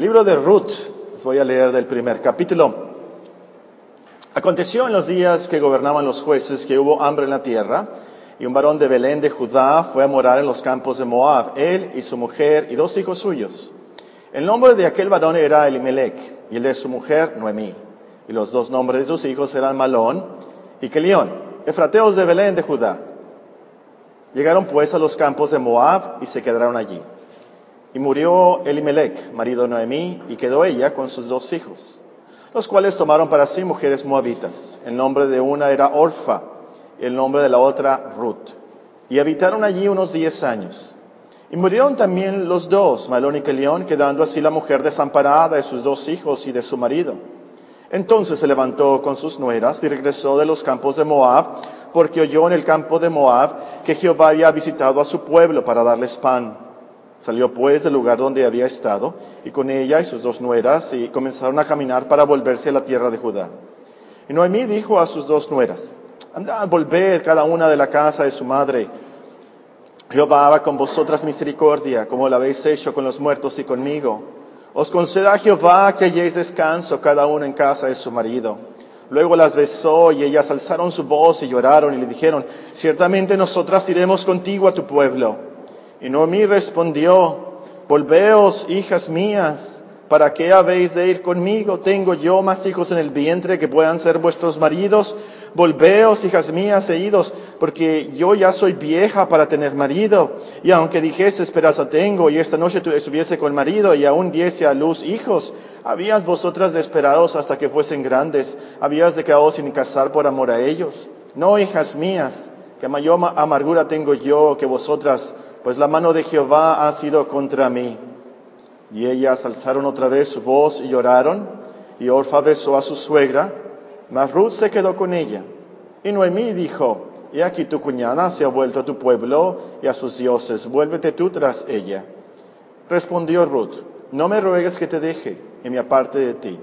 El libro de Ruth, les voy a leer del primer capítulo. Aconteció en los días que gobernaban los jueces que hubo hambre en la tierra, y un varón de Belén de Judá fue a morar en los campos de Moab, él y su mujer y dos hijos suyos. El nombre de aquel varón era Elimelech, y el de su mujer Noemí. Y los dos nombres de sus hijos eran Malón y Kelión, efrateos de Belén de Judá. Llegaron pues a los campos de Moab y se quedaron allí. Y murió Elimelech, marido de Noemí, y quedó ella con sus dos hijos, los cuales tomaron para sí mujeres moabitas. El nombre de una era Orfa, el nombre de la otra Ruth. Y habitaron allí unos diez años. Y murieron también los dos, Malón y Kelión, quedando así la mujer desamparada de sus dos hijos y de su marido. Entonces se levantó con sus nueras y regresó de los campos de Moab, porque oyó en el campo de Moab que Jehová había visitado a su pueblo para darles pan. Salió pues del lugar donde había estado, y con ella y sus dos nueras, y comenzaron a caminar para volverse a la tierra de Judá. Y Noemí dijo a sus dos nueras, andad, volved cada una de la casa de su madre. Jehová haga con vosotras misericordia, como la habéis hecho con los muertos y conmigo. Os conceda Jehová que halléis descanso cada uno en casa de su marido. Luego las besó y ellas alzaron su voz y lloraron y le dijeron, ciertamente nosotras iremos contigo a tu pueblo. Y Noemí respondió, volveos, hijas mías, ¿para qué habéis de ir conmigo? ¿Tengo yo más hijos en el vientre que puedan ser vuestros maridos? Volveos, hijas mías, e idos, porque yo ya soy vieja para tener marido. Y aunque dijese esperanza tengo, y esta noche estuviese con marido, y aún diese a luz hijos, habías vosotras de hasta que fuesen grandes, habías de quedaros sin casar por amor a ellos. No, hijas mías, que mayor amargura tengo yo que vosotras, pues la mano de Jehová ha sido contra mí. Y ellas alzaron otra vez su voz y lloraron, y Orfa besó a su suegra, mas Ruth se quedó con ella. Y Noemí dijo, y aquí tu cuñada se ha vuelto a tu pueblo y a sus dioses, vuélvete tú tras ella. Respondió Ruth, no me ruegues que te deje y me aparte de ti,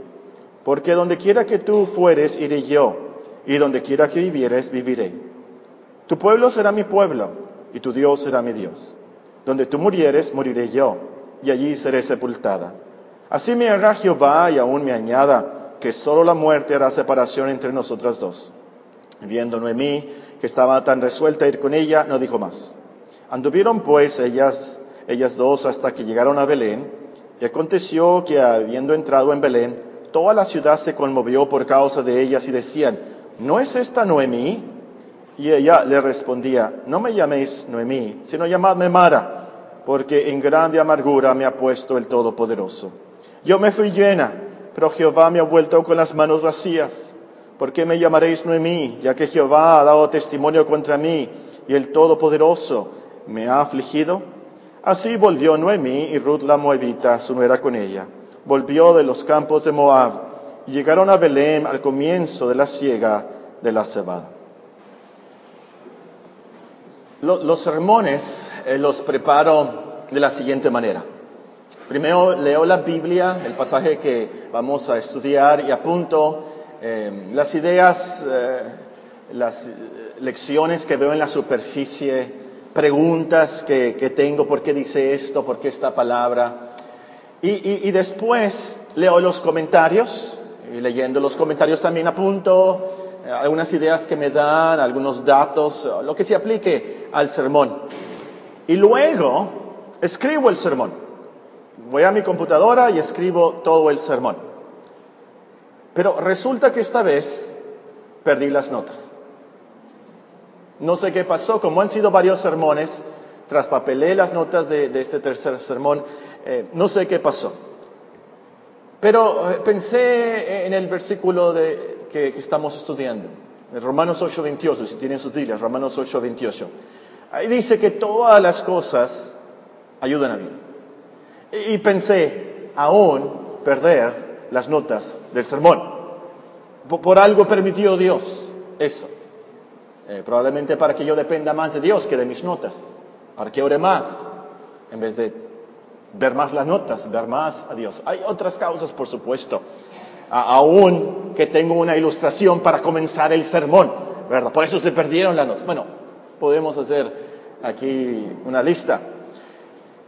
porque donde quiera que tú fueres, iré yo, y donde quiera que vivieres, viviré. Tu pueblo será mi pueblo, y tu Dios será mi Dios. Donde tú murieres, moriré yo, y allí seré sepultada. Así me haga Jehová y aún me añada, que solo la muerte hará separación entre nosotras dos. Viendo Noemí que estaba tan resuelta a ir con ella, no dijo más. Anduvieron pues ellas, ellas dos hasta que llegaron a Belén, y aconteció que habiendo entrado en Belén, toda la ciudad se conmovió por causa de ellas y decían, ¿no es esta Noemí? Y ella le respondía, no me llaméis Noemí, sino llamadme Mara, porque en grande amargura me ha puesto el Todopoderoso. Yo me fui llena, pero Jehová me ha vuelto con las manos vacías. ¿Por qué me llamaréis Noemí? Ya que Jehová ha dado testimonio contra mí y el Todopoderoso me ha afligido. Así volvió Noemí y Ruth la Moabita, su nuera con ella. Volvió de los campos de Moab y llegaron a Belén al comienzo de la siega de la cebada. Los sermones eh, los preparo de la siguiente manera. Primero leo la Biblia, el pasaje que vamos a estudiar y apunto eh, las ideas, eh, las lecciones que veo en la superficie, preguntas que, que tengo, ¿por qué dice esto? ¿Por qué esta palabra? Y, y, y después leo los comentarios, y leyendo los comentarios también apunto eh, algunas ideas que me dan, algunos datos, lo que se aplique al sermón. Y luego escribo el sermón. Voy a mi computadora y escribo todo el sermón. Pero resulta que esta vez perdí las notas. No sé qué pasó, como han sido varios sermones, traspapelé las notas de, de este tercer sermón, eh, no sé qué pasó. Pero eh, pensé en el versículo de, que, que, estamos estudiando, Romanos 8:28, si tienen sus Biblias, Romanos 8:28. Ahí dice que todas las cosas ayudan a mí. Y, y pensé, aún perder las notas del sermón. Por, por algo permitió Dios eso. Eh, probablemente para que yo dependa más de Dios que de mis notas, para que ore más, en vez de ver más las notas, ver más a Dios. Hay otras causas, por supuesto, aún que tengo una ilustración para comenzar el sermón, ¿verdad? Por eso se perdieron las notas. Bueno, podemos hacer aquí una lista.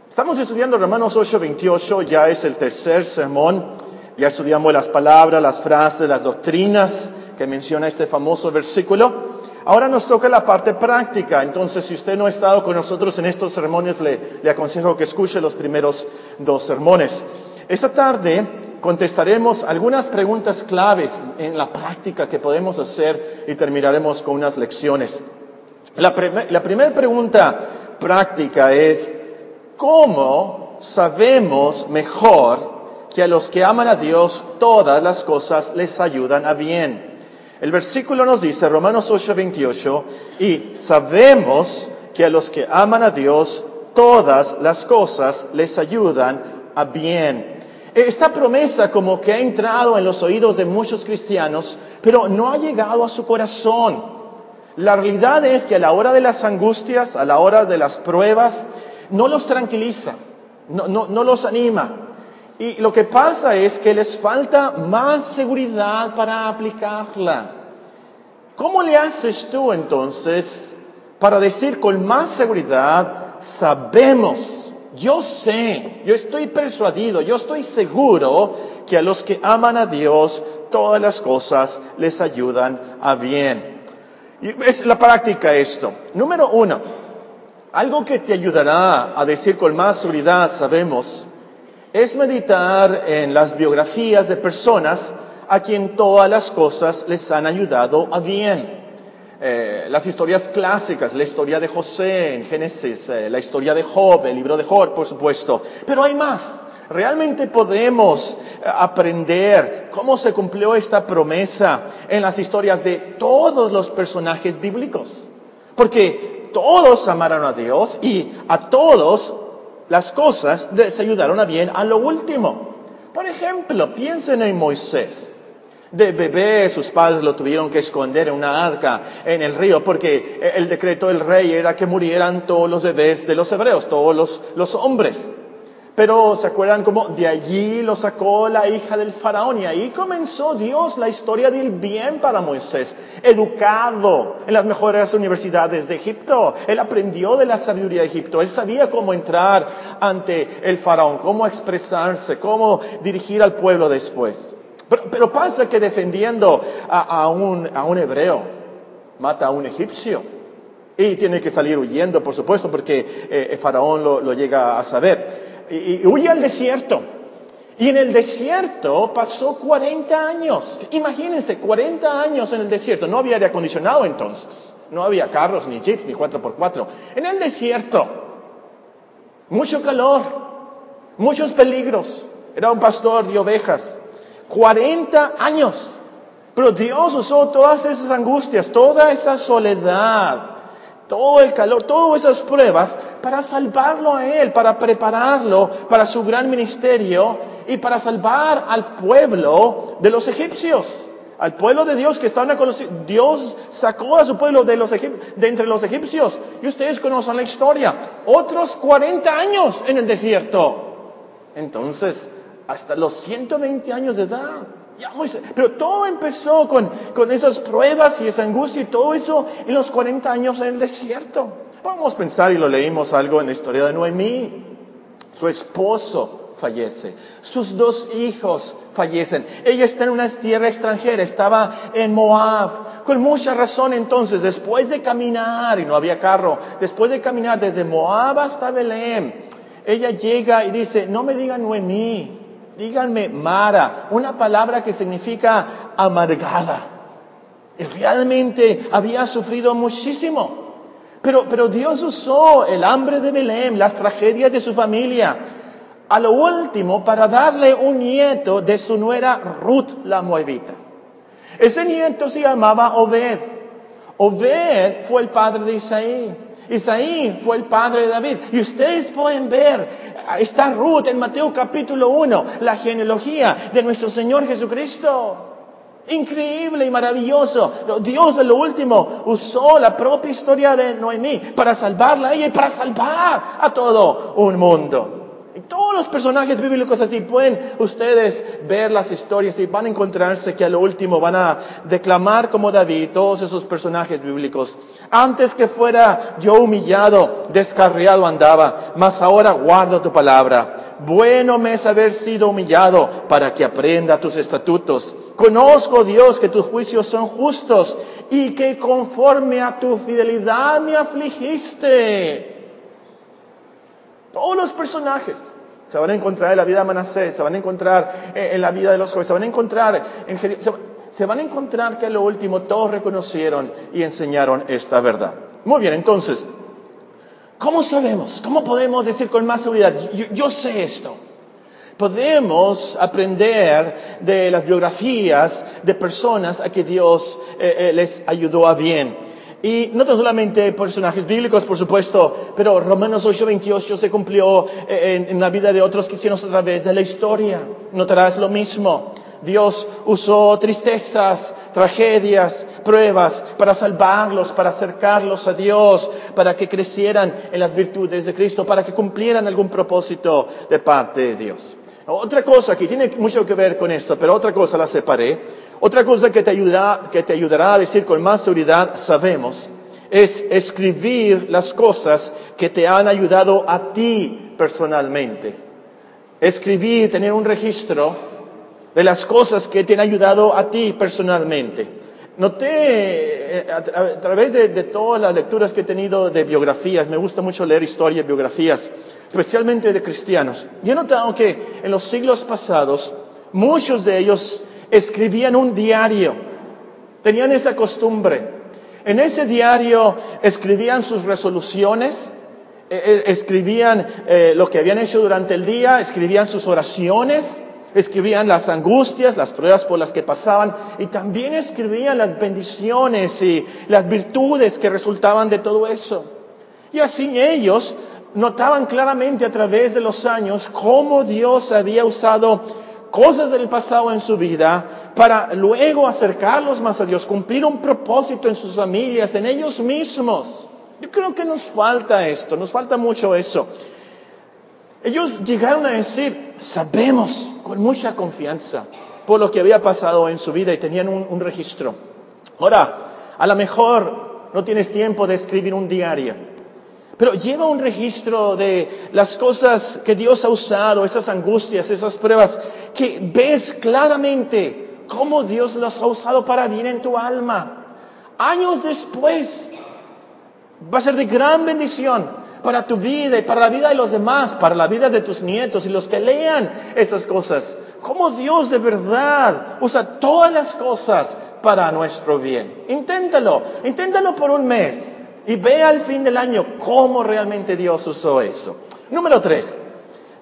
Estamos estudiando Romanos 8:28, ya es el tercer sermón. Ya estudiamos las palabras, las frases, las doctrinas que menciona este famoso versículo. Ahora nos toca la parte práctica, entonces si usted no ha estado con nosotros en estos sermones, le, aconsejo que escuche los primeros dos sermones. Esta tarde contestaremos algunas preguntas claves en la práctica que podemos hacer y terminaremos con unas lecciones. La primera pregunta práctica es, ¿cómo sabemos mejor que a los que aman a Dios todas las cosas les ayudan a bien? El versículo nos dice, Romanos 8, 28, y sabemos que a los que aman a Dios todas las cosas les ayudan a bien. Esta promesa como que ha entrado en los oídos de muchos cristianos, pero no ha llegado a su corazón. La realidad es que a la hora de las angustias, a la hora de las pruebas, no los tranquiliza, no, no, no los anima. Y lo que pasa es que les falta más seguridad para aplicarla. ¿Cómo le haces tú entonces para decir con más seguridad, sabemos yo sé, yo estoy persuadido, yo estoy seguro que a los que aman a Dios todas las cosas les ayudan a bien. Es la práctica esto. Número uno, algo que te ayudará a decir con más seguridad, sabemos, es meditar en las biografías de personas a quien todas las cosas les han ayudado a bien. Eh, las historias clásicas, la historia de José en Génesis, eh, la historia de Job, el libro de Job, por supuesto. Pero hay más. Realmente podemos eh, aprender cómo se cumplió esta promesa en las historias de todos los personajes bíblicos. Porque todos amaron a Dios y a todos las cosas les ayudaron a bien a lo último. Por ejemplo, piensen en Moisés. De bebé sus padres lo tuvieron que esconder en una arca en el río porque el decreto del rey era que murieran todos los bebés de los hebreos, todos los, los hombres. Pero se acuerdan cómo de allí lo sacó la hija del faraón y ahí comenzó Dios la historia del bien para Moisés. Educado en las mejores universidades de Egipto. Él aprendió de la sabiduría de Egipto. Él sabía cómo entrar ante el faraón, cómo expresarse, cómo dirigir al pueblo después. Pero, pasa que defendiendo a, un, a, un, hebreo, mata a un egipcio. Y tiene que salir huyendo, por supuesto, porque eh, el faraón lo, llega a saber. Y, huye al desierto. Y en el desierto pasó 40 años. Imagínense, 40 años en el desierto. No había aire acondicionado entonces. No había carros, ni jeeps, ni 4x4. En el desierto. Mucho calor. Muchos peligros. Era un pastor de ovejas. 40 años. Pero Dios usó todas esas angustias, toda esa soledad, todo el calor, todas esas pruebas para salvarlo a él, para prepararlo para su gran ministerio y para salvar al pueblo de los egipcios. Al pueblo de Dios que estaban conocido. Dios sacó a su pueblo de, los de entre los egipcios. Y ustedes conocen la historia. Otros 40 años en el desierto. Entonces, hasta los 120 años de edad. Pero todo empezó con, con esas pruebas y esa angustia y todo eso en los 40 años en el desierto. Vamos a pensar y lo leímos algo en la historia de Noemí. Su esposo fallece, sus dos hijos fallecen. Ella está en una tierra extranjera, estaba en Moab. Con mucha razón entonces, después de caminar, y no había carro, después de caminar desde Moab hasta Belén, ella llega y dice, no me digan Noemí, díganme Mara, una palabra que significa amargada. Y realmente había sufrido muchísimo. Pero, Dios usó el hambre de Belén, las tragedias de su familia, a lo último para darle un nieto de su nuera Ruth la Moabita. Ese nieto se llamaba Obed. Obed fue el padre de Isaí. Isaí fue el padre de David. Y ustedes pueden ver, está Ruth en Mateo capítulo 1, la genealogía de nuestro Señor Jesucristo. Increíble y maravilloso. Dios en lo último usó la propia historia de Noemí para salvarla a ella y para salvar a todo un mundo. Y todos los personajes bíblicos así pueden ustedes ver las historias y van a encontrarse que a lo último van a declamar como David, todos esos personajes bíblicos. Antes que fuera yo humillado, descarriado andaba, mas ahora guardo tu palabra. Bueno me es haber sido humillado para que aprenda tus estatutos. Conozco, Dios, que tus juicios son justos y que conforme a tu fidelidad me afligiste. Todos los personajes se van a encontrar en la vida de Manasés, se van a encontrar en la vida de los jóvenes, se van a encontrar en se van a encontrar que a lo último todos reconocieron y enseñaron esta verdad. Muy bien, entonces, ¿cómo sabemos? ¿Cómo podemos decir con más seguridad, yo, sé esto? Podemos aprender de las biografías de personas a que Dios eh, eh, les ayudó a bien. Y no solamente personajes bíblicos, por supuesto, pero Romanos 8:28 se cumplió eh, en, la vida de otros cristianos a través de la historia. Notarás lo mismo. Dios usó tristezas, tragedias, pruebas para salvarlos, para acercarlos a Dios, para que crecieran en las virtudes de Cristo, para que cumplieran algún propósito de parte de Dios. Otra cosa que tiene mucho que ver con esto, pero otra cosa la separé. Otra cosa que te ayudará, que te ayudará a decir con más seguridad, sabemos, es escribir las cosas que te han ayudado a ti personalmente. Escribir, tener un registro de las cosas que te han ayudado a ti personalmente. Noté eh, a, través de, de, todas las lecturas que he tenido de biografías, me gusta mucho leer historias, biografías, especialmente de cristianos. Yo he notado que en los siglos pasados muchos de ellos escribían un diario, tenían esa costumbre. En ese diario escribían sus resoluciones, eh, eh, escribían eh, lo que habían hecho durante el día, escribían sus oraciones, escribían las angustias, las pruebas por las que pasaban y también escribían las bendiciones y las virtudes que resultaban de todo eso. Y así ellos notaban claramente a través de los años cómo Dios había usado cosas del pasado en su vida para luego acercarlos más a Dios, cumplir un propósito en sus familias, en ellos mismos. Yo creo que nos falta esto, nos falta mucho eso. Ellos llegaron a decir, sabemos con mucha confianza por lo que había pasado en su vida y tenían un, un registro. Ahora, a lo mejor no tienes tiempo de escribir un diario, pero lleva un registro de las cosas que Dios ha usado, esas angustias, esas pruebas, que ves claramente cómo Dios las ha usado para bien en tu alma. Años después, va a ser de gran bendición para tu vida y para la vida de los demás, para la vida de tus nietos y los que lean esas cosas. Cómo Dios de verdad usa todas las cosas para nuestro bien. Inténtalo, inténtalo por un mes y ve al fin del año cómo realmente Dios usó eso. Número tres,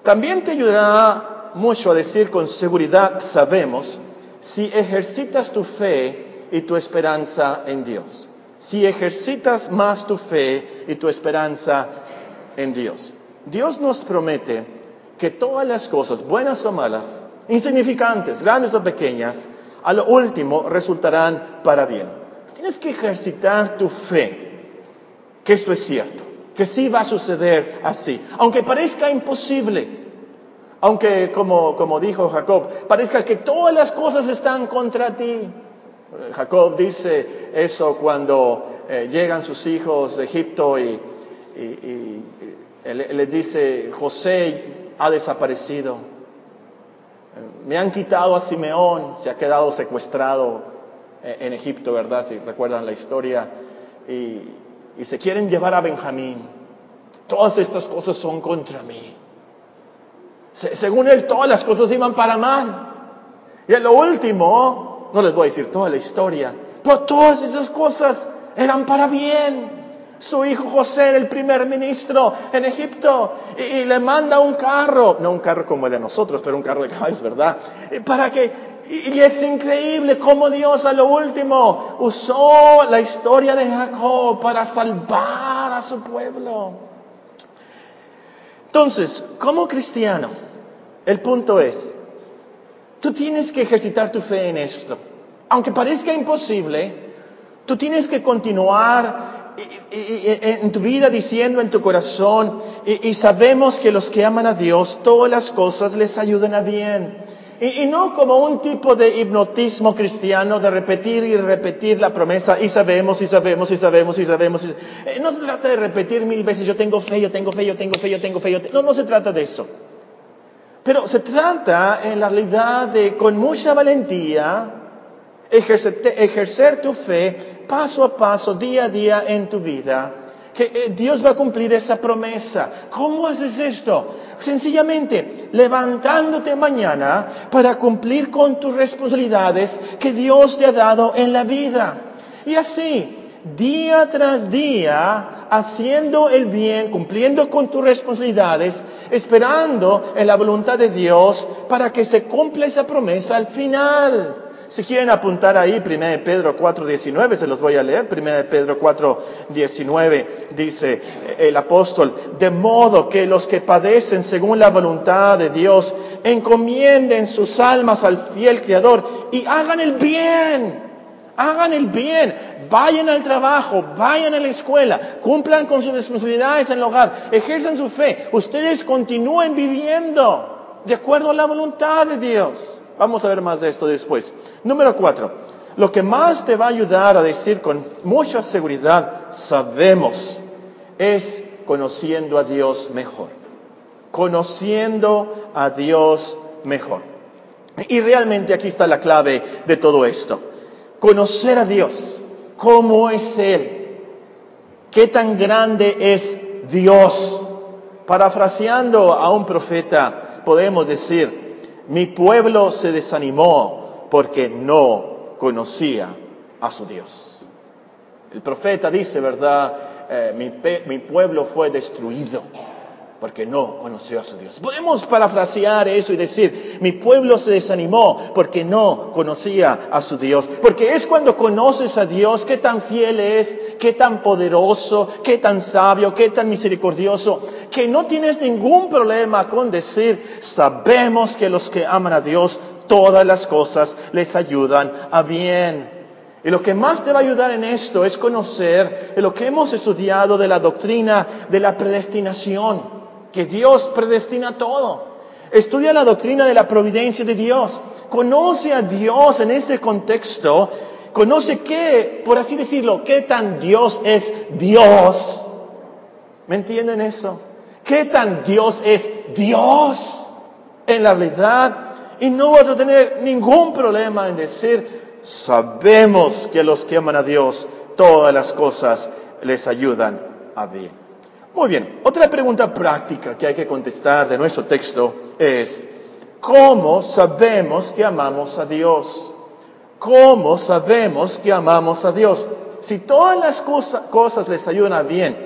también te ayudará mucho a decir con seguridad, sabemos, si ejercitas tu fe y tu esperanza en Dios. Si ejercitas más tu fe y tu esperanza en Dios. Dios nos promete que todas las cosas, buenas o malas, insignificantes, grandes o pequeñas, a lo último resultarán para bien. Tienes que ejercitar tu fe que esto es cierto, que sí va a suceder así, aunque parezca imposible, aunque como, como dijo Jacob, parezca que todas las cosas están contra ti. Jacob dice eso cuando eh, llegan sus hijos de Egipto y, y, les dice, José ha desaparecido, me han quitado a Simeón, se ha quedado secuestrado eh, en Egipto, ¿verdad? Si recuerdan la historia. Y, y se quieren llevar a Benjamín. Todas estas cosas son contra mí. según él, todas las cosas iban para mal. Y en lo último, no les voy a decir toda la historia, pero todas esas cosas eran para bien. Su hijo José era el primer ministro en Egipto y, le manda un carro, no un carro como el de nosotros, pero un carro de caballos, ¿verdad? Para que y, es increíble cómo Dios a lo último usó la historia de Jacob para salvar a su pueblo. Entonces, como cristiano, el punto es, tú tienes que ejercitar tu fe en esto. Aunque parezca imposible, tú tienes que continuar en tu vida diciendo en tu corazón, y, sabemos que los que aman a Dios, todas las cosas les ayudan a bien. Y, no como un tipo de hipnotismo cristiano de repetir y repetir la promesa y sabemos y sabemos y sabemos y sabemos. Eh, no se trata de repetir mil veces yo tengo fe, yo tengo fe, yo tengo fe, yo tengo fe. No, no se trata de eso. Pero se trata en la realidad de con mucha valentía ejercer, tu fe paso a paso, día a día en tu vida que eh, Dios va a cumplir esa promesa. ¿Cómo haces esto? Sencillamente levantándote mañana para cumplir con tus responsabilidades que Dios te ha dado en la vida. Y así, día tras día, haciendo el bien, cumpliendo con tus responsabilidades, esperando en la voluntad de Dios para que se cumpla esa promesa al final. Si quieren apuntar ahí, 1 Pedro 4.19, se los voy a leer. 1 Pedro 4.19 dice el apóstol, de modo que los que padecen según la voluntad de Dios, encomienden sus almas al fiel Creador y hagan el bien. Hagan el bien, vayan al trabajo, vayan a la escuela, cumplan con sus responsabilidades en el hogar, ejerzan su fe. Ustedes continúen viviendo de acuerdo a la voluntad de Dios. Vamos a ver más de esto después. Número cuatro. Lo que más te va a ayudar a decir con mucha seguridad, sabemos, es conociendo a Dios mejor. Conociendo a Dios mejor. Y realmente aquí está la clave de todo esto. Conocer a Dios. ¿Cómo es Él? ¿Qué tan grande es Dios? Parafraseando a un profeta, podemos decir, mi pueblo se desanimó porque no conocía a su Dios. El profeta dice, ¿verdad? Eh, mi, mi pueblo fue destruido porque no conoció a su Dios. Podemos parafrasear eso y decir, mi pueblo se desanimó porque no conocía a su Dios. Porque es cuando conoces a Dios qué tan fiel es, qué tan poderoso, qué tan sabio, qué tan misericordioso, que no tienes ningún problema con decir, sabemos que los que aman a Dios, todas las cosas les ayudan a bien. Y lo que más te va a ayudar en esto es conocer lo que hemos estudiado de la doctrina de la predestinación que Dios predestina todo. Estudia la doctrina de la providencia de Dios. Conoce a Dios en ese contexto. Conoce qué, por así decirlo, qué tan Dios es Dios. ¿Me entienden eso? ¿Qué tan Dios es Dios en la realidad? Y no vas a tener ningún problema en decir, sabemos que los que aman a Dios, todas las cosas les ayudan a bien. Muy bien, otra pregunta práctica que hay que contestar de nuestro texto es, ¿cómo sabemos que amamos a Dios? ¿Cómo sabemos que amamos a Dios? Si todas las cosas les ayudan bien,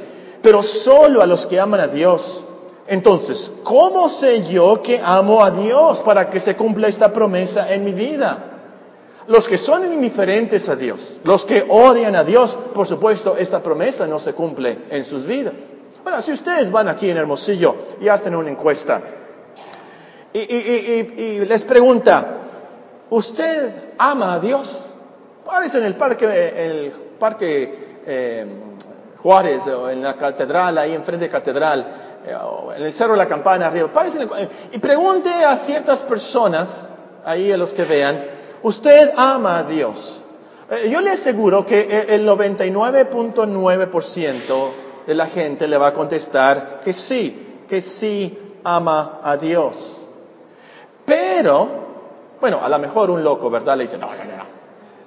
pero solo a los que aman a Dios, entonces, ¿cómo sé yo que amo a Dios para que se cumpla esta promesa en mi vida? Los que son indiferentes a Dios, los que odian a Dios, por supuesto, esta promesa no se cumple en sus vidas. Bueno, si ustedes van aquí en Hermosillo y hacen una encuesta y, les pregunta, ¿usted ama a Dios? Parece en el parque, el parque eh, Juárez o en la catedral, ahí enfrente de catedral, eh, en el Cerro de la Campana arriba, y pregunte a ciertas personas, ahí a los que vean, ¿usted ama a Dios? Eh, yo le aseguro que el 99.9% de la gente le va a contestar que sí, que sí ama a Dios. Pero, bueno, a lo mejor un loco, ¿verdad? Le dice, no, no, no.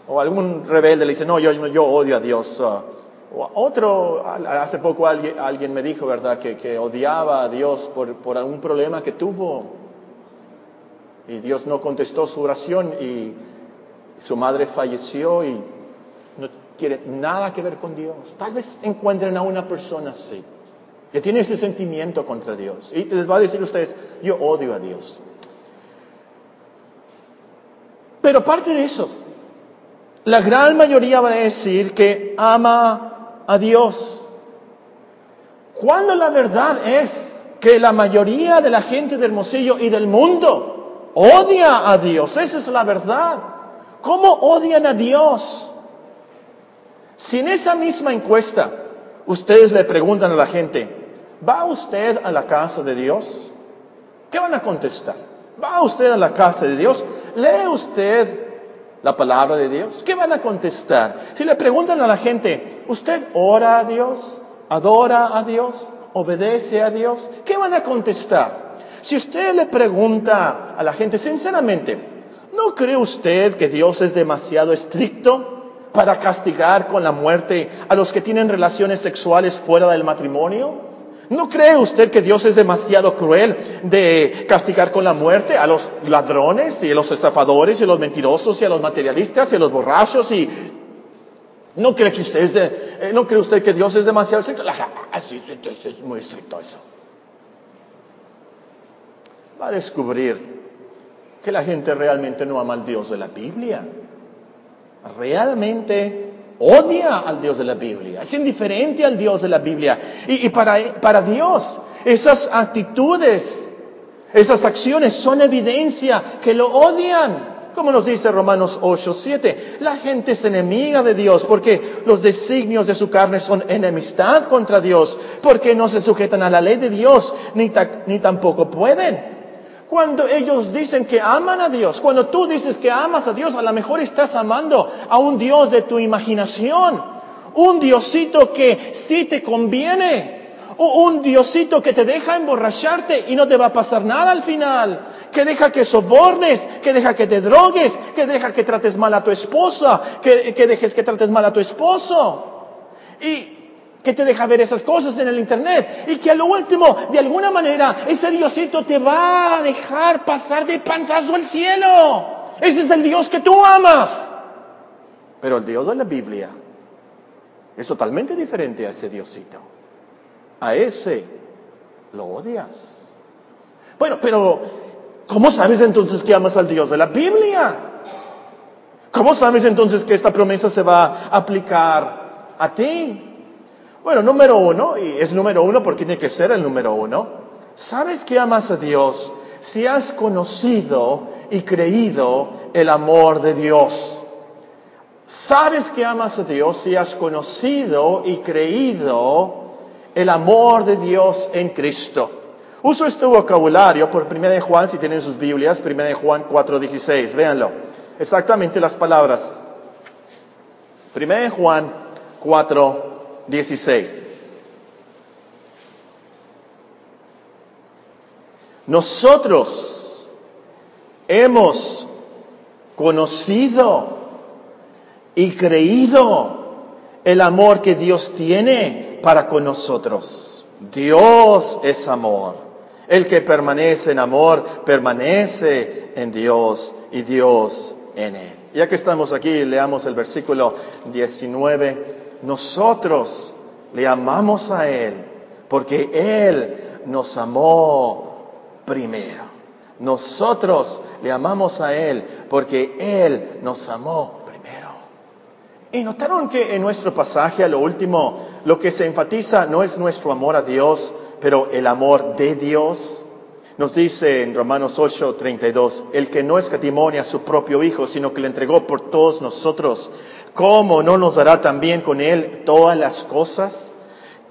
O algún rebelde le dice, no, yo, yo odio a Dios. O otro, hace poco alguien, alguien me dijo, ¿verdad?, que, que odiaba a Dios por, por algún problema que tuvo. Y Dios no contestó su oración y su madre falleció y quiere nada que ver con Dios. Tal vez encuentren a una persona así, que tiene ese sentimiento contra Dios. Y les va a decir a ustedes, yo odio a Dios. Pero aparte de eso, la gran mayoría va a decir que ama a Dios. Cuando la verdad es que la mayoría de la gente del Hermosillo y del mundo odia a Dios, esa es la verdad. ¿Cómo odian a Dios? Si en esa misma encuesta ustedes le preguntan a la gente, ¿va usted a la casa de Dios? ¿Qué van a contestar? ¿Va usted a la casa de Dios? ¿Lee usted la palabra de Dios? ¿Qué van a contestar? Si le preguntan a la gente, ¿usted ora a Dios? ¿Adora a Dios? ¿Obedece a Dios? ¿Qué van a contestar? Si usted le pregunta a la gente sinceramente, ¿no cree usted que Dios es demasiado estricto para castigar con la muerte a los que tienen relaciones sexuales fuera del matrimonio? ¿No cree usted que Dios es demasiado cruel de castigar con la muerte a los ladrones y a los estafadores y a los mentirosos y a los materialistas y a los borrachos y no cree que usted eh, no cree usted que Dios es demasiado estricto? Así es muy estricto eso. Va a descubrir que la gente realmente no ama al Dios de la Biblia. Realmente odia al Dios de la Biblia, es indiferente al Dios de la Biblia. Y, para, para Dios, esas actitudes, esas acciones son evidencia que lo odian. Como nos dice Romanos 8, 7, la gente es enemiga de Dios porque los designios de su carne son enemistad contra Dios, porque no se sujetan a la ley de Dios, ni, ni tampoco pueden. Cuando ellos dicen que aman a Dios, cuando tú dices que amas a Dios, a lo mejor estás amando a un Dios de tu imaginación, un Diosito que sí te conviene, o un Diosito que te deja emborracharte y no te va a pasar nada al final, que deja que sobornes, que deja que te drogues, que deja que trates mal a tu esposa, que, que dejes que trates mal a tu esposo. Y que te deja ver esas cosas en el Internet y que a lo último, de alguna manera, ese Diosito te va a dejar pasar de panzazo al cielo. Ese es el Dios que tú amas. Pero el Dios de la Biblia es totalmente diferente a ese Diosito. A ese lo odias. Bueno, pero ¿cómo sabes entonces que amas al Dios de la Biblia? ¿Cómo sabes entonces que esta promesa se va a aplicar a ti? Bueno, número uno, y es número uno porque tiene que ser el número uno, ¿sabes que amas a Dios si has conocido y creído el amor de Dios? ¿Sabes que amas a Dios si has conocido y creído el amor de Dios en Cristo? Uso este vocabulario por 1 de Juan, si tienen sus Biblias, 1 de Juan 4.16, véanlo. Exactamente las palabras. 1 de Juan 4, 16. Nosotros hemos conocido y creído el amor que Dios tiene para con nosotros. Dios es amor. El que permanece en amor permanece en Dios y Dios en él. Ya que estamos aquí, leamos el versículo 19 nosotros le amamos a Él porque Él nos amó primero. Nosotros le amamos a Él porque Él nos amó primero. Y notaron que en nuestro pasaje, a lo último, lo que se enfatiza no es nuestro amor a Dios, pero el amor de Dios. Nos dice en Romanos 8, 32, el que no escatimonia a su propio Hijo, sino que le entregó por todos nosotros, ¿cómo no nos dará también con Él todas las cosas?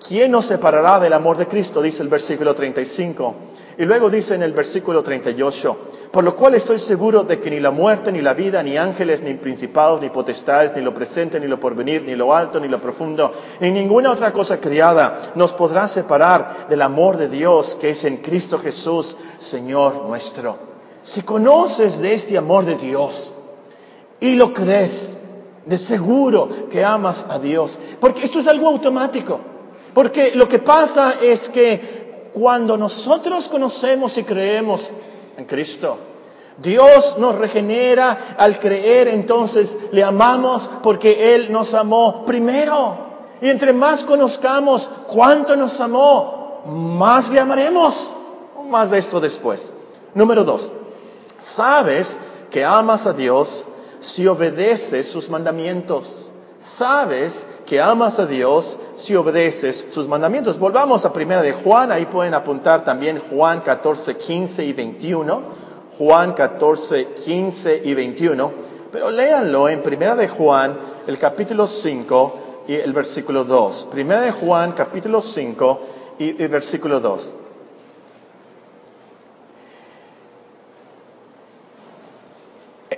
¿Quién nos separará del amor de Cristo? Dice el versículo 35. Y luego dice en el versículo 38, por lo cual estoy seguro de que ni la muerte, ni la vida, ni ángeles, ni principados, ni potestades, ni lo presente, ni lo porvenir, ni lo alto, ni lo profundo, ni ninguna otra cosa criada nos podrá separar del amor de Dios que es en Cristo Jesús, Señor nuestro. Si conoces de este amor de Dios y lo crees, de seguro que amas a Dios. Porque esto es algo automático. Porque lo que pasa es que cuando nosotros conocemos y creemos en Cristo, Dios nos regenera al creer, entonces le amamos porque Él nos amó primero. Y entre más conozcamos cuánto nos amó, más le amaremos. Más de esto después. Número dos, sabes que amas a Dios si obedeces sus mandamientos. Sabes que amas a Dios si obedeces sus mandamientos. Volvamos a primera de Juan, ahí pueden apuntar también Juan 14, 15 y 21. Juan 14, 15 y 21. Pero léanlo en primera de Juan, el capítulo 5, y el versículo 2. Primera de Juan, capítulo 5 y, y versículo 2.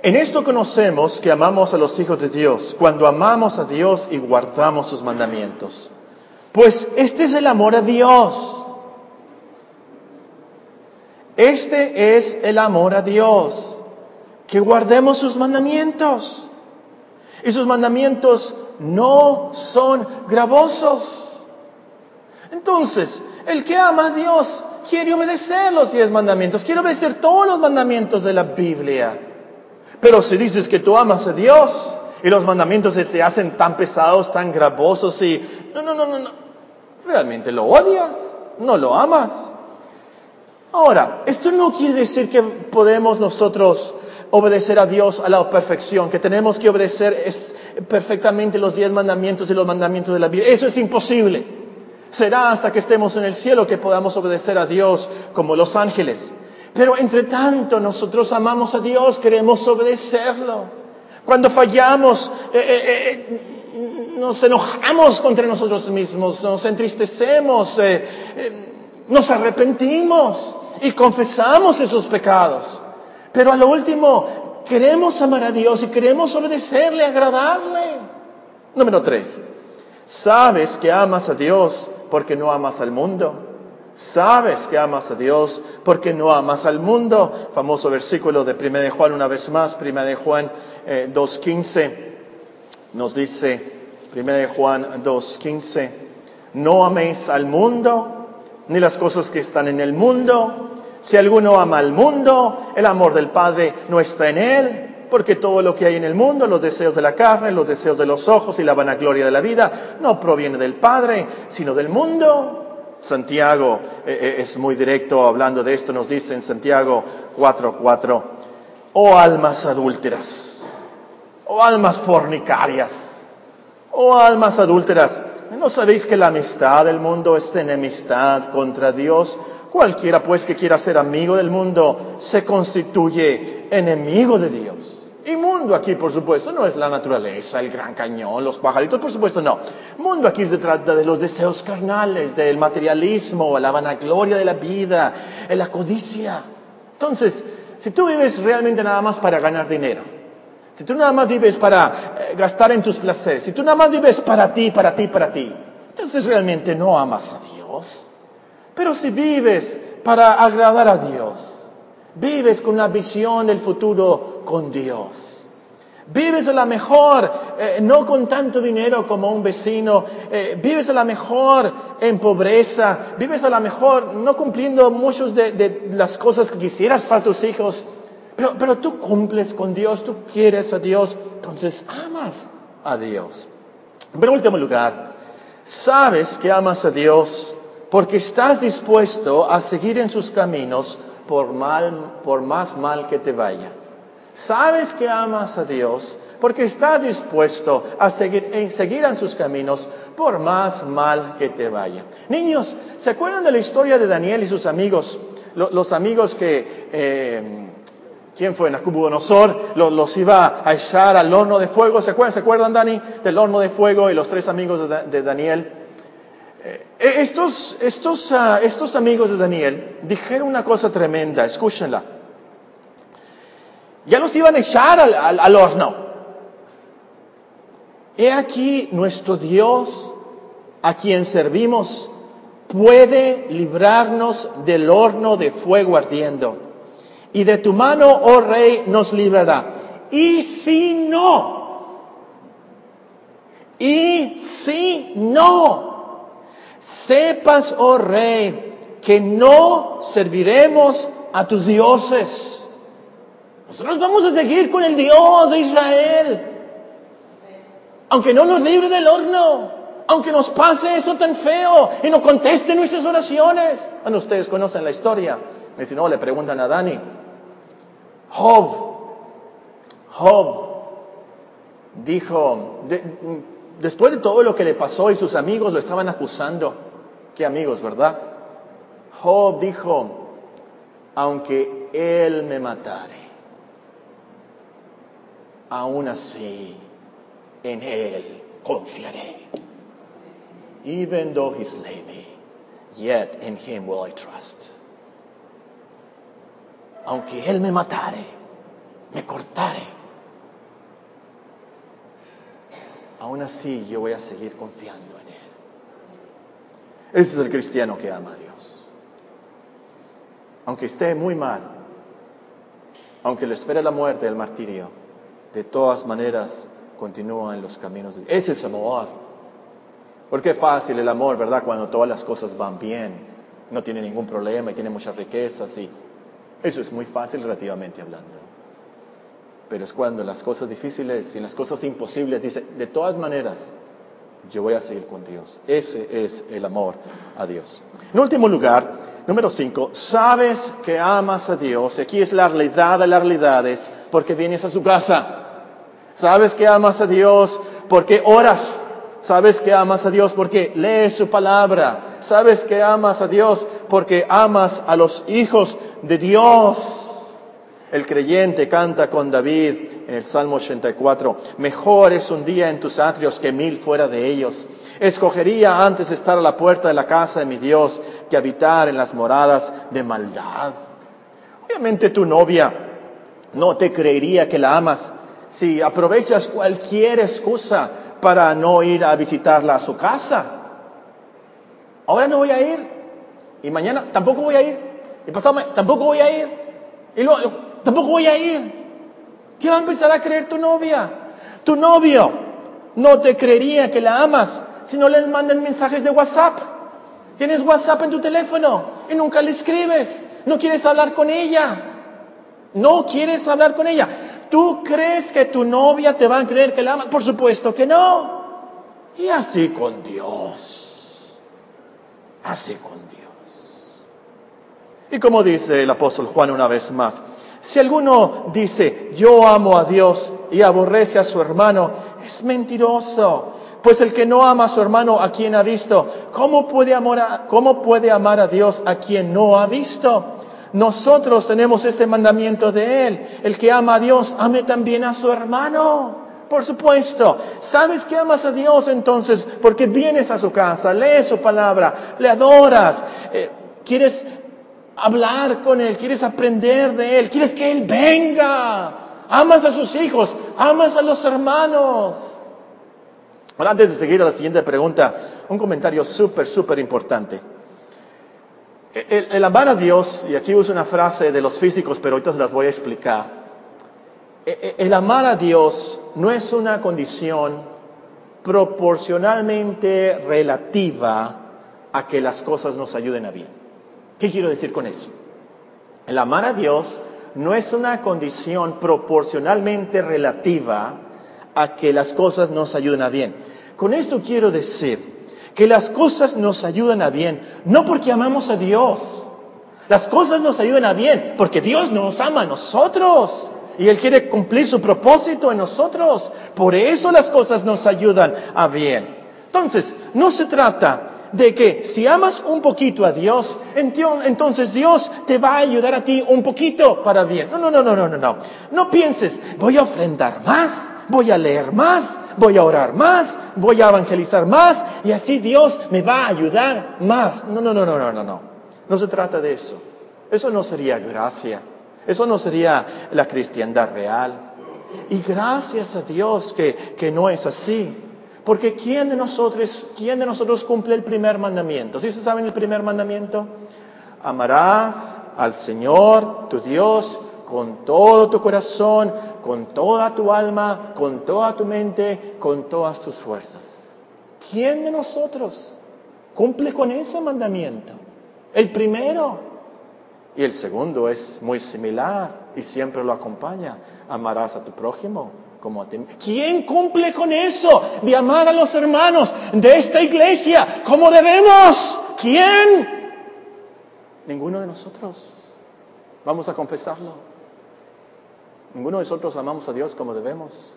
En esto conocemos que amamos a los hijos de Dios, cuando amamos a Dios y guardamos sus mandamientos. Pues este es el amor a Dios. Este es el amor a Dios, que guardemos sus mandamientos. Y sus mandamientos no son gravosos. Entonces, el que ama a Dios quiere obedecer los diez mandamientos, quiere obedecer todos los mandamientos de la Biblia. Pero si dices que tú amas a Dios y los mandamientos se te hacen tan pesados, tan gravosos y no, no, no, no, no, realmente lo odias, no lo amas. Ahora, esto no quiere decir que podemos nosotros obedecer a Dios a la perfección, que tenemos que obedecer es perfectamente los diez mandamientos y los mandamientos de la Biblia. Eso es imposible. Será hasta que estemos en el cielo que podamos obedecer a Dios como los ángeles. Pero entre tanto nosotros amamos a Dios, queremos obedecerlo. Cuando fallamos, eh, eh, eh, nos enojamos contra nosotros mismos, nos entristecemos, nos arrepentimos y confesamos esos pecados. Pero a lo último, queremos amar a Dios y queremos obedecerle, agradarle. Número tres, sabes que amas a Dios porque no amas al mundo. Sabes que amas a Dios porque no amas al mundo. Famoso versículo de 1 de Juan una vez más, 1 de Juan 2.15 eh, nos dice, 1 de Juan 2.15, no améis al mundo ni las cosas que están en el mundo. Si alguno ama al mundo, el amor del Padre no está en él, porque todo lo que hay en el mundo, los deseos de la carne, los deseos de los ojos y la vanagloria de la vida, no proviene del Padre, sino del mundo. Santiago eh, eh, es muy directo hablando de esto, nos dice en Santiago 4:4, oh almas adúlteras, oh almas fornicarias, oh almas adúlteras, ¿no sabéis que la amistad del mundo es enemistad contra Dios? Cualquiera pues que quiera ser amigo del mundo se constituye enemigo de Dios. Y mundo aquí, por supuesto, no es la naturaleza, el gran cañón, los pajaritos, por supuesto, no. Mundo aquí se trata de los deseos carnales, del materialismo, la vanagloria de la vida, la codicia. Entonces, si tú vives realmente nada más para ganar dinero, si tú nada más vives para eh, gastar en tus placeres, si tú nada más vives para ti, para ti, para ti, entonces realmente no amas a Dios. Pero si vives para agradar a Dios, Vives con una visión del futuro con Dios. Vives a la mejor, eh, no con tanto dinero como un vecino. Eh, vives a la mejor en pobreza. Vives a la mejor no cumpliendo muchas de, las cosas que quisieras para tus hijos. Pero, pero tú cumples con Dios, tú quieres a Dios, entonces amas a Dios. Pero en último lugar, sabes que amas a Dios porque estás dispuesto a seguir en sus caminos por, mal, por más mal que te vaya. Sabes que amas a Dios porque estás dispuesto a seguir, en, seguir en sus caminos por más mal que te vaya. Niños, ¿se acuerdan de la historia de Daniel y sus amigos? Los, amigos que, eh, ¿quién fue? Nabucodonosor los, los iba a echar al horno de fuego. ¿Se acuerdan, ¿Se acuerdan, Dani? Del horno de fuego y los tres amigos de Daniel. Eh, estos, estos, ah, estos amigos de Daniel dijeron una cosa tremenda, escúchenla. Ya los iban a echar al horno. He aquí nuestro Dios, a quien servimos, puede librarnos del horno de fuego ardiendo. Y de tu mano, oh rey, nos librará. Y si no, y si no, Sepas, oh rey, que no serviremos a tus dioses. Nosotros vamos a seguir con el Dios de Israel. Aunque no nos libre del horno, aunque nos pase eso tan feo y no conteste nuestras oraciones. Bueno, ustedes conocen la historia. Y si no, le preguntan a Dani. Job, Job dijo, después de todo lo que le pasó y sus amigos lo estaban acusando, qué amigos, ¿verdad? Job dijo, aunque él me matare, aún así en él confiaré. even though he slay me, yet in him will I trust. Aunque él me matare, me cortare, aún así yo voy a seguir confiando en él. Ese es el cristiano que ama a Dios. Aunque esté muy mal, aunque le espere la muerte, el martirio, de todas maneras continúa en los caminos de Dios. Ese es amor. Porque es fácil el amor, ¿verdad? Cuando todas las cosas van bien, no tiene ningún problema y tiene muchas riquezas y eso es muy fácil relativamente hablando. Pero es cuando las cosas difíciles y las cosas imposibles dice, de todas maneras, yo voy a seguir con Dios. Ese es el amor a Dios. En último lugar, número cinco, sabes que amas a Dios. Aquí es la realidad de las realidades porque vienes a su casa. Sabes que amas a Dios porque oras. Sabes que amas a Dios porque lees su palabra. Sabes que amas a Dios porque amas a los hijos de Dios. El creyente canta con David en el Salmo 84, mejor es un día en tus atrios que mil fuera de ellos. Escogería antes estar a la puerta de la casa de mi Dios que habitar en las moradas de maldad. Obviamente tu novia no te creería que la amas si aprovechas cualquier excusa para no ir a visitarla a su casa. Ahora no voy a ir y mañana tampoco voy a ir y pasado tampoco voy a ir y luego tampoco voy a ir. ¿Qué va a empezar a creer tu novia? Tu novio no te creería que la amas si no le mandan mensajes de WhatsApp. Tienes WhatsApp en tu teléfono y nunca le escribes. No quieres hablar con ella. No quieres hablar con ella. ¿Tú crees que tu novia te va a creer que la amas? Por supuesto que no. Y así con Dios. Así con Dios. Y como dice el apóstol Juan una vez más, si alguno dice, yo amo a Dios y aborrece a su hermano, es mentiroso. Pues el que no ama a su hermano a quien ha visto, ¿cómo puede, amar a, ¿cómo puede amar a Dios a quien no ha visto? Nosotros tenemos este mandamiento de Él. El que ama a Dios, ame también a su hermano. Por supuesto, sabes que amas a Dios entonces porque vienes a su casa, lees su palabra, le adoras, eh, quieres hablar con Él, quieres aprender de Él, quieres que Él venga. Amas a sus hijos, amas a los hermanos. Ahora, antes de seguir a la siguiente pregunta, un comentario súper, súper importante. El, amar a Dios, y aquí uso una frase de los físicos, pero ahorita se las voy a explicar. el amar a Dios no es una condición proporcionalmente relativa a que las cosas nos ayuden a bien. ¿Qué quiero decir con eso? El amar a Dios no es una condición proporcionalmente relativa a que las cosas nos ayuden a bien. Con esto quiero decir que las cosas nos ayudan a bien, no porque amamos a Dios. Las cosas nos ayudan a bien porque Dios nos ama a nosotros y Él quiere cumplir su propósito en nosotros. Por eso las cosas nos ayudan a bien. Entonces, no se trata de que si amas un poquito a Dios, entonces Dios te va a ayudar a ti un poquito para bien. No, no, no, no, no, no, no. No pienses, voy a ofrendar más, voy a leer más, voy a orar más, voy a evangelizar más y así Dios me va a ayudar más. No, no, no, no, no, no, no. No se trata de eso. Eso no sería gracia. Eso no sería la cristiandad real. Y gracias a Dios que, que no es así. Porque ¿quién de nosotros, quién de nosotros cumple el primer mandamiento? ¿Sí se saben el primer mandamiento? Amarás al Señor, tu Dios, con todo tu corazón, con toda tu alma, con toda tu mente, con todas tus fuerzas. ¿Quién de nosotros cumple con ese mandamiento? El primero. Y el segundo es muy similar y siempre lo acompaña. Amarás a tu prójimo ¿Quién cumple con eso de amar a los hermanos de esta iglesia como debemos? ¿Quién? Ninguno de nosotros. Vamos a confesarlo. Ninguno de nosotros amamos a Dios como debemos.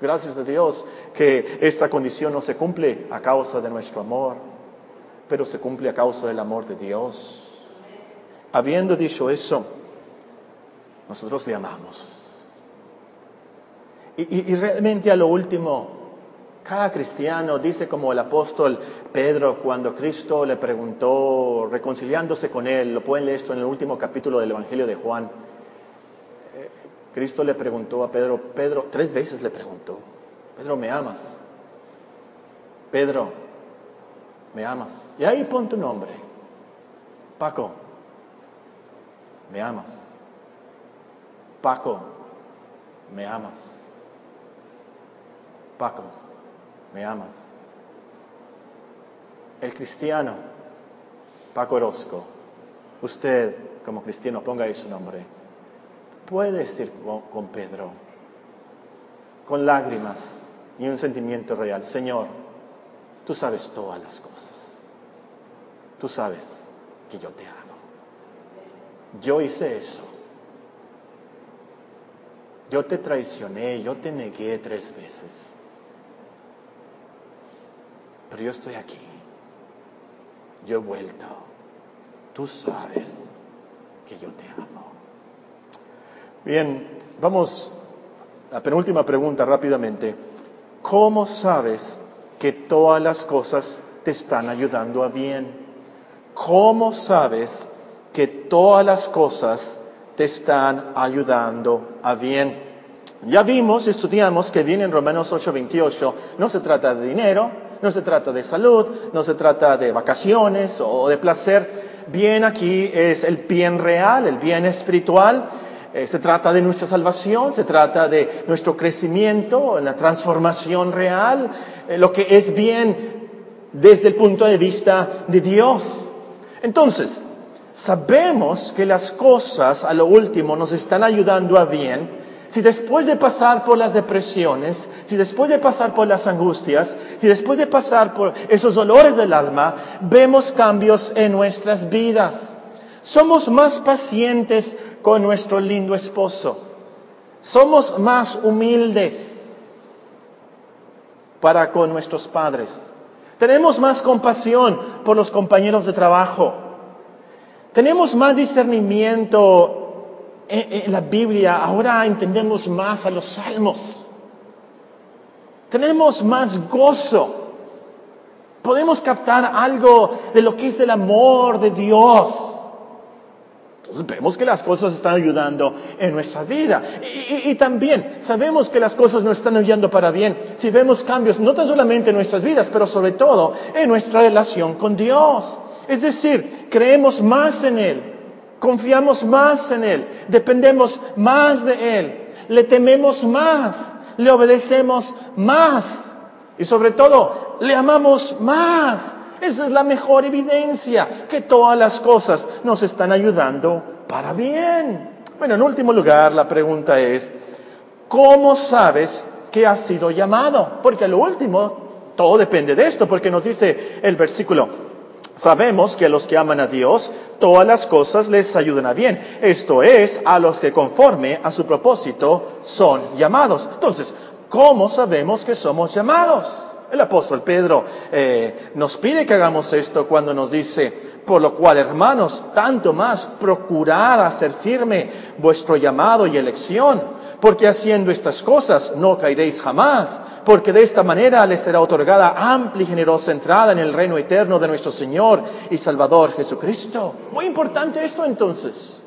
Gracias a Dios que esta condición no se cumple a causa de nuestro amor, pero se cumple a causa del amor de Dios. Habiendo dicho eso, nosotros le amamos. Y, realmente a lo último, cada cristiano dice como el apóstol Pedro cuando Cristo le preguntó, reconciliándose con él, lo pueden leer esto en el último capítulo del Evangelio de Juan, eh, Cristo le preguntó a Pedro, Pedro, tres veces le preguntó, Pedro, ¿me amas? Pedro, ¿me amas? Y ahí pon tu nombre, Paco, ¿me amas? Paco, ¿me amas? Paco, ¿me amas? El cristiano, Paco Orozco, usted como cristiano, ponga ahí su nombre, puede decir con Pedro, con lágrimas y un sentimiento real, Señor, tú sabes todas las cosas, tú sabes que yo te amo. Yo hice eso. Yo te traicioné, yo te negué tres veces pero yo estoy aquí. Yo he vuelto. Tú sabes que yo te amo. Bien, vamos a la penúltima pregunta rápidamente. ¿Cómo sabes que todas las cosas te están ayudando a bien? ¿Cómo sabes que todas las cosas te están ayudando a bien? Ya vimos, estudiamos que viene en Romanos 8:28, no se trata de dinero, no se trata de salud, no se trata de vacaciones o de placer. Bien aquí es el bien real, el bien espiritual. Eh, se trata de nuestra salvación, se trata de nuestro crecimiento, la transformación real, eh, lo que es bien desde el punto de vista de Dios. Entonces, sabemos que las cosas a lo último nos están ayudando a bien si después de pasar por las depresiones, si después de pasar por las angustias, si después de pasar por esos dolores del alma, vemos cambios en nuestras vidas, somos más pacientes con nuestro lindo esposo, somos más humildes para con nuestros padres, tenemos más compasión por los compañeros de trabajo, tenemos más discernimiento en la Biblia ahora entendemos más a los salmos. Tenemos más gozo. Podemos captar algo de lo que es el amor de Dios. Entonces vemos que las cosas están ayudando en nuestra vida. Y, y, también sabemos que las cosas nos están ayudando para bien si vemos cambios no tan solamente en nuestras vidas, pero sobre todo en nuestra relación con Dios. Es decir, creemos más en Él, confiamos más en Él, dependemos más de Él, le tememos más, le obedecemos más y sobre todo le amamos más. Esa es la mejor evidencia que todas las cosas nos están ayudando para bien. Bueno, en último lugar, la pregunta es, ¿cómo sabes que has sido llamado? Porque a lo último, todo depende de esto, porque nos dice el versículo, Sabemos que a los que aman a Dios, todas las cosas les ayudan a bien. Esto es, a los que conforme a su propósito son llamados. Entonces, ¿cómo sabemos que somos llamados? El apóstol Pedro eh, nos pide que hagamos esto cuando nos dice, por lo cual, hermanos, tanto más procurad hacer firme vuestro llamado y elección porque haciendo estas cosas no caeréis jamás, porque de esta manera les será otorgada amplia y generosa entrada en el reino eterno de nuestro Señor y Salvador Jesucristo. Muy importante esto entonces.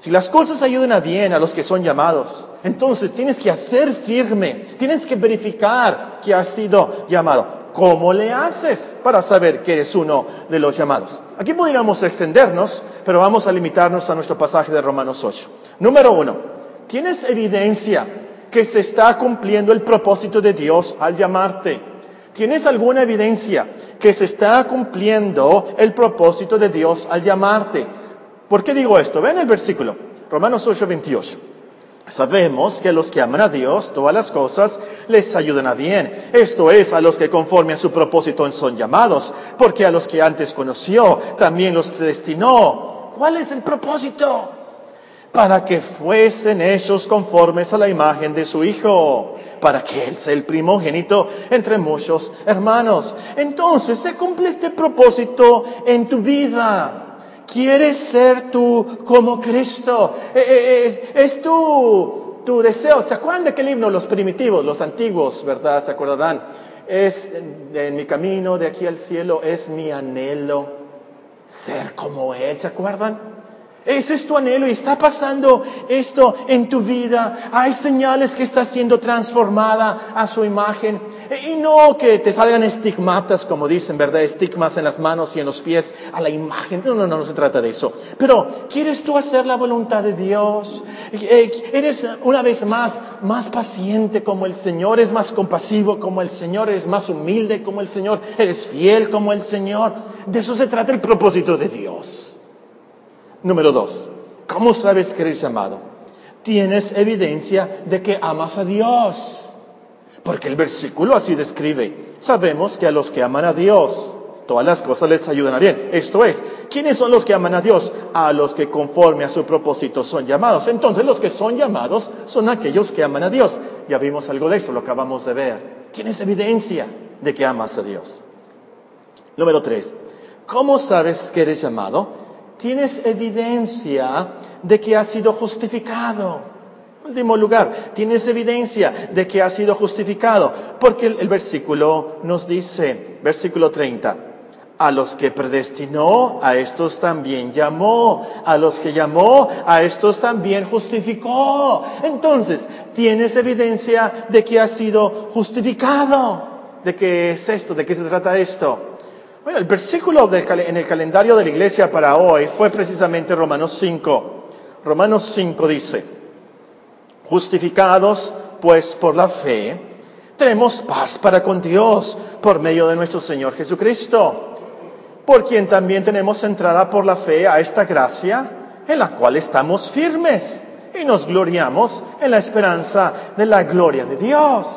Si las cosas ayudan a bien a los que son llamados, entonces tienes que hacer firme, tienes que verificar que has sido llamado. ¿Cómo le haces para saber que eres uno de los llamados? Aquí podríamos extendernos, pero vamos a limitarnos a nuestro pasaje de Romanos 8. Número uno, ¿Tienes evidencia que se está cumpliendo el propósito de Dios al llamarte? ¿Tienes alguna evidencia que se está cumpliendo el propósito de Dios al llamarte? ¿Por qué digo esto? Ven el versículo, Romanos 8, 28. Sabemos que a los que aman a Dios, todas las cosas les ayudan a bien. Esto es, a los que conforme a su propósito son llamados, porque a los que antes conoció, también los destinó. ¿Cuál es el propósito? Para que fuesen ellos conformes a la imagen de su Hijo, para que Él sea el primogénito entre muchos hermanos. Entonces se cumple este propósito en tu vida. ¿Quieres ser tú como Cristo? Eh, eh, es, es tu, tu deseo. ¿Se acuerdan de aquel himno? Los primitivos, los antiguos, ¿verdad? ¿Se acordarán? es en mi camino de aquí al cielo, es mi anhelo ser como Él. ¿Se acuerdan? Ese es tu anhelo y está pasando esto en tu vida. Hay señales que está siendo transformada a su imagen. Y no que te salgan estigmatas, como dicen, ¿verdad? Estigmas en las manos y en los pies a la imagen. No, no, no, no se trata de eso. Pero, ¿quieres tú hacer la voluntad de Dios? Eh, ¿Eres una vez más más paciente como el Señor? ¿Eres más compasivo como el Señor? ¿Eres más humilde como el Señor? ¿Eres fiel como el Señor? De eso se trata el propósito de Dios. Número dos, ¿cómo sabes que eres llamado? Tienes evidencia de que amas a Dios. Porque el versículo así describe. Sabemos que a los que aman a Dios, todas las cosas les ayudan a bien. Esto es, ¿quiénes son los que aman a Dios? A los que conforme a su propósito son llamados. Entonces los que son llamados son aquellos que aman a Dios. Ya vimos algo de esto, lo acabamos de ver. Tienes evidencia de que amas a Dios. Número tres, ¿cómo sabes que eres llamado? Tienes evidencia de que has sido justificado. Último lugar, tienes evidencia de que has sido justificado, porque el, versículo nos dice, versículo 30, a los que predestinó, a estos también llamó, a los que llamó, a estos también justificó. Entonces, tienes evidencia de que has sido justificado. ¿De qué es esto? ¿De qué se trata esto? Bueno, el versículo en el calendario de la iglesia para hoy fue precisamente Romanos 5. Romanos 5 dice, justificados pues por la fe, tenemos paz para con Dios por medio de nuestro Señor Jesucristo, por quien también tenemos entrada por la fe a esta gracia en la cual estamos firmes y nos gloriamos en la esperanza de la gloria de Dios.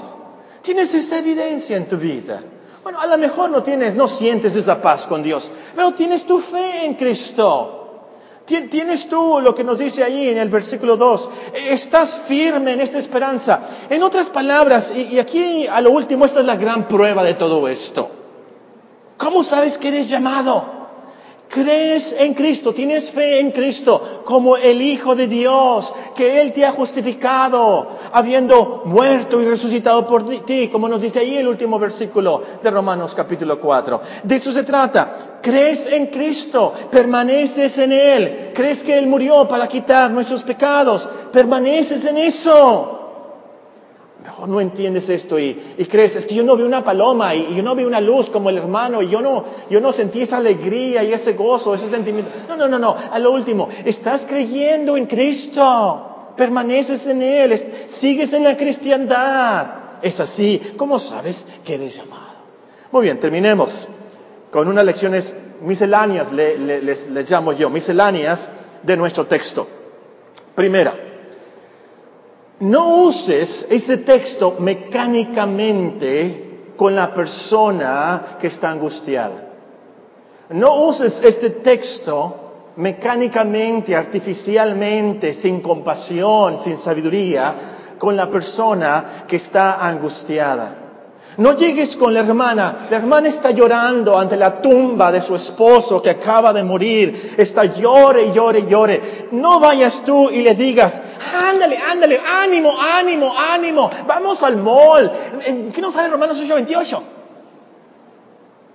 Tienes esa evidencia en tu vida. Bueno, a lo mejor no tienes, no sientes esa paz con Dios, pero tienes tu fe en Cristo. Tienes tú lo que nos dice ahí en el versículo 2. Estás firme en esta esperanza. En otras palabras, y, aquí a lo último, esta es la gran prueba de todo esto. ¿Cómo sabes que eres llamado? Crees en Cristo, tienes fe en Cristo como el Hijo de Dios, que Él te ha justificado, habiendo muerto y resucitado por ti, como nos dice ahí el último versículo de Romanos capítulo 4. De eso se trata. Crees en Cristo, permaneces en Él, crees que Él murió para quitar nuestros pecados, permaneces en eso mejor no entiendes esto y, crees, es que yo no vi una paloma y, yo no vi una luz como el hermano y yo no, yo no sentí esa alegría y ese gozo, ese sentimiento. No, no, no, no. A lo último, estás creyendo en Cristo, permaneces en Él, sigues en la cristiandad. Es así. ¿Cómo sabes que eres llamado? Muy bien, terminemos con unas lecciones misceláneas, les llamo yo, misceláneas de nuestro texto. Primera, no uses ese texto mecánicamente con la persona que está angustiada. No uses este texto mecánicamente, artificialmente, sin compasión, sin sabiduría, con la persona que está angustiada. No llegues con la hermana. La hermana está llorando ante la tumba de su esposo que acaba de morir. Está llore, llore, llore. No vayas tú y le digas, ándale, ándale, ánimo, ánimo, ánimo. Vamos al mall. ¿Qué no sabe Romanos 8:28?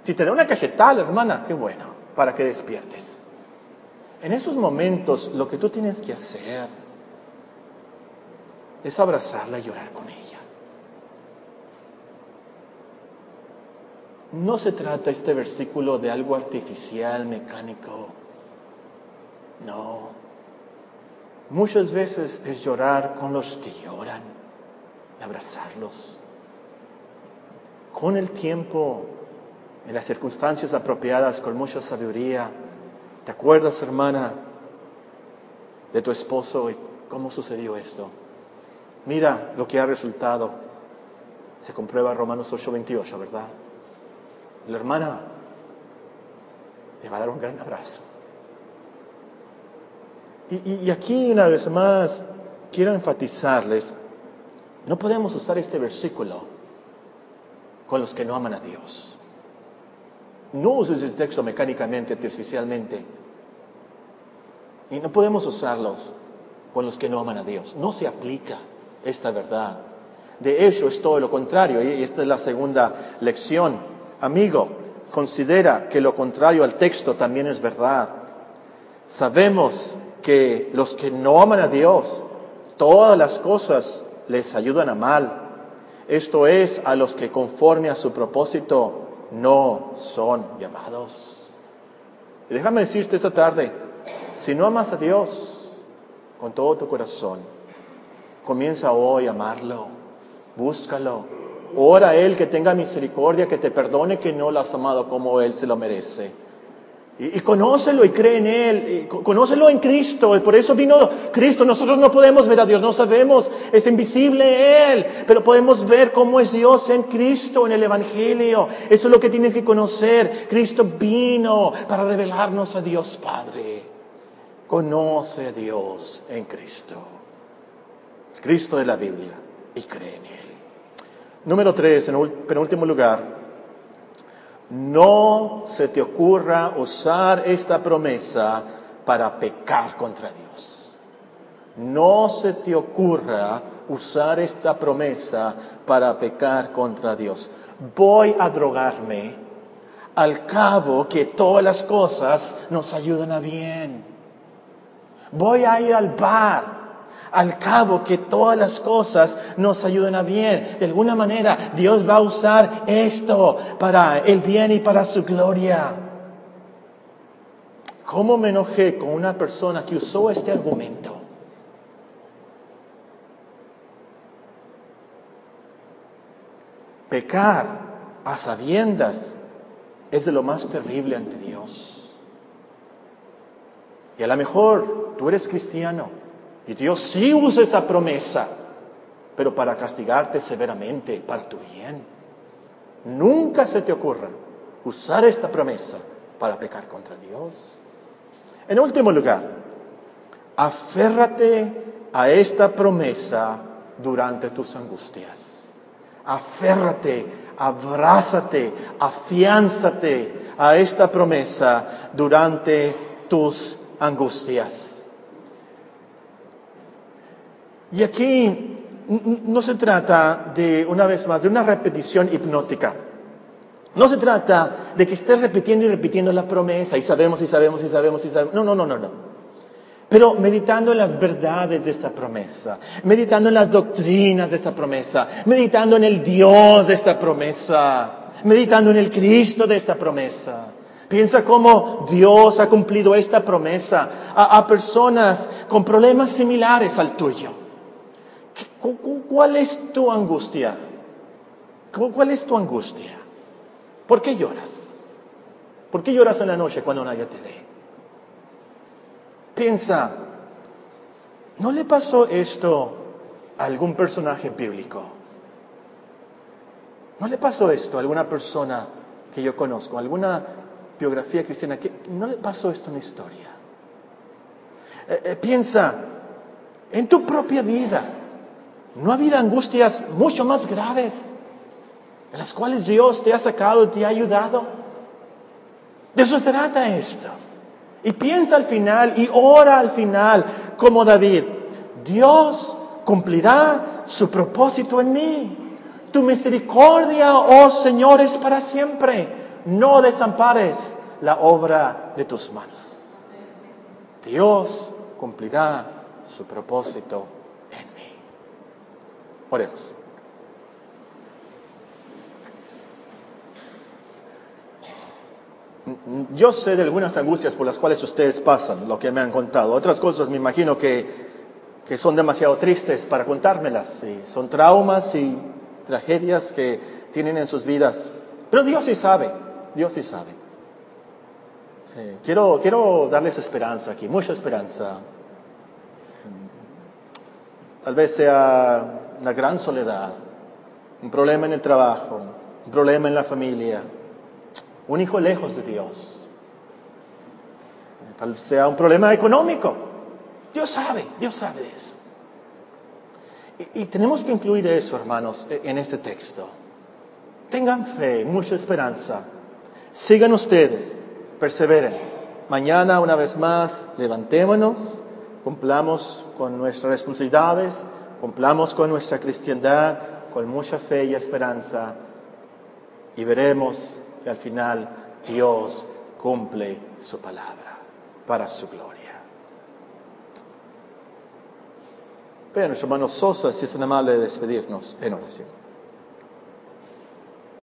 Si te da una cachetada hermana, qué bueno, para que despiertes. En esos momentos lo que tú tienes que hacer es abrazarla y llorar con ella. No se trata este versículo de algo artificial, mecánico. No. Muchas veces es llorar con los que lloran, abrazarlos. Con el tiempo, en las circunstancias apropiadas, con mucha sabiduría. ¿Te acuerdas, hermana, de tu esposo y cómo sucedió esto? Mira lo que ha resultado. Se comprueba Romanos 8:28, ¿verdad? La hermana le va a dar un gran abrazo. Y, aquí una vez más quiero enfatizarles, no podemos usar este versículo con los que no aman a Dios. No uses el texto mecánicamente, artificialmente. Y no podemos usarlos con los que no aman a Dios. No se aplica esta verdad. De hecho, es todo lo contrario. Y esta es la segunda lección. Amigo, considera que lo contrario al texto también es verdad. Sabemos que los que no aman a Dios, todas las cosas les ayudan a mal. Esto es a los que conforme a su propósito no son llamados. Y déjame decirte esta tarde, si no amas a Dios con todo tu corazón, comienza hoy a amarlo, búscalo, ora a Él que tenga misericordia, que te perdone que no lo has amado como Él se lo merece. Y, conócelo y cree en Él, conócelo en Cristo, y por eso vino Cristo. Nosotros no podemos ver a Dios, no sabemos, es invisible Él, pero podemos ver cómo es Dios en Cristo, en el Evangelio. Eso es lo que tienes que conocer. Cristo vino para revelarnos a Dios Padre. Conoce a Dios en Cristo. Cristo de la Biblia y cree en Él. Número tres, en penúltimo lugar, no se te ocurra usar esta promesa para pecar contra Dios. No se te ocurra usar esta promesa para pecar contra Dios. Voy a drogarme al cabo que todas las cosas nos ayudan a bien. Voy a ir al bar al cabo que todas las cosas nos ayuden a bien. De alguna manera Dios va a usar esto para el bien y para su gloria. ¿Cómo me enojé con una persona que usó este argumento? Pecar a sabiendas es de lo más terrible ante Dios. Y a lo mejor tú eres cristiano y Dios sí usa esa promesa, pero para castigarte severamente, para tu bien. Nunca se te ocurra usar esta promesa para pecar contra Dios. En último lugar, aférrate a esta promesa durante tus angustias. Aférrate, abrázate, afiánzate a esta promesa durante tus angustias. Y aquí no se trata de, una vez más, de una repetición hipnótica. No se trata de que estés repitiendo y repitiendo la promesa y sabemos y sabemos y sabemos y sabemos. No, no, no, no, no. Pero meditando en las verdades de esta promesa, meditando en las doctrinas de esta promesa, meditando en el Dios de esta promesa, meditando en el Cristo de esta promesa. Piensa cómo Dios ha cumplido esta promesa a, a personas con problemas similares al tuyo. ¿Cuál es tu angustia? ¿Cuál es tu angustia? ¿Por qué lloras? ¿Por qué lloras en la noche cuando nadie te ve? Piensa, ¿no le pasó esto a algún personaje bíblico? ¿No le pasó esto a alguna persona que yo conozco, alguna biografía cristiana? Que, ¿No le pasó esto en la historia? Eh, eh, piensa en tu propia vida. ¿No ha habido angustias mucho más graves en las cuales Dios te ha sacado te ha ayudado? De eso trata esto. Y piensa al final y ora al final como David. Dios cumplirá su propósito en mí. Tu misericordia, oh Señor, es para siempre. No desampares la obra de tus manos. Dios cumplirá su propósito Oremos. Yo sé de algunas angustias por las cuales ustedes pasan, lo que me han contado. Otras cosas me imagino que, que son demasiado tristes para contármelas. son traumas y tragedias que tienen en sus vidas. Pero Dios sí sabe, Dios sí sabe. Eh, quiero, quiero darles esperanza aquí, mucha esperanza. Tal vez sea una gran soledad, un problema en el trabajo, un problema en la familia, un hijo lejos de Dios. Tal sea un problema económico. Dios sabe, Dios sabe eso. Y, y tenemos que incluir eso, hermanos, e, en este texto. Tengan fe, mucha esperanza. Sigan ustedes, perseveren. Mañana, una vez más, levantémonos, cumplamos con nuestras responsabilidades Cumplamos con nuestra cristiandad con mucha fe y esperanza y veremos que al final Dios cumple su palabra para su gloria. Pero hermano Sosa, si es tan amable de despedirnos en oración.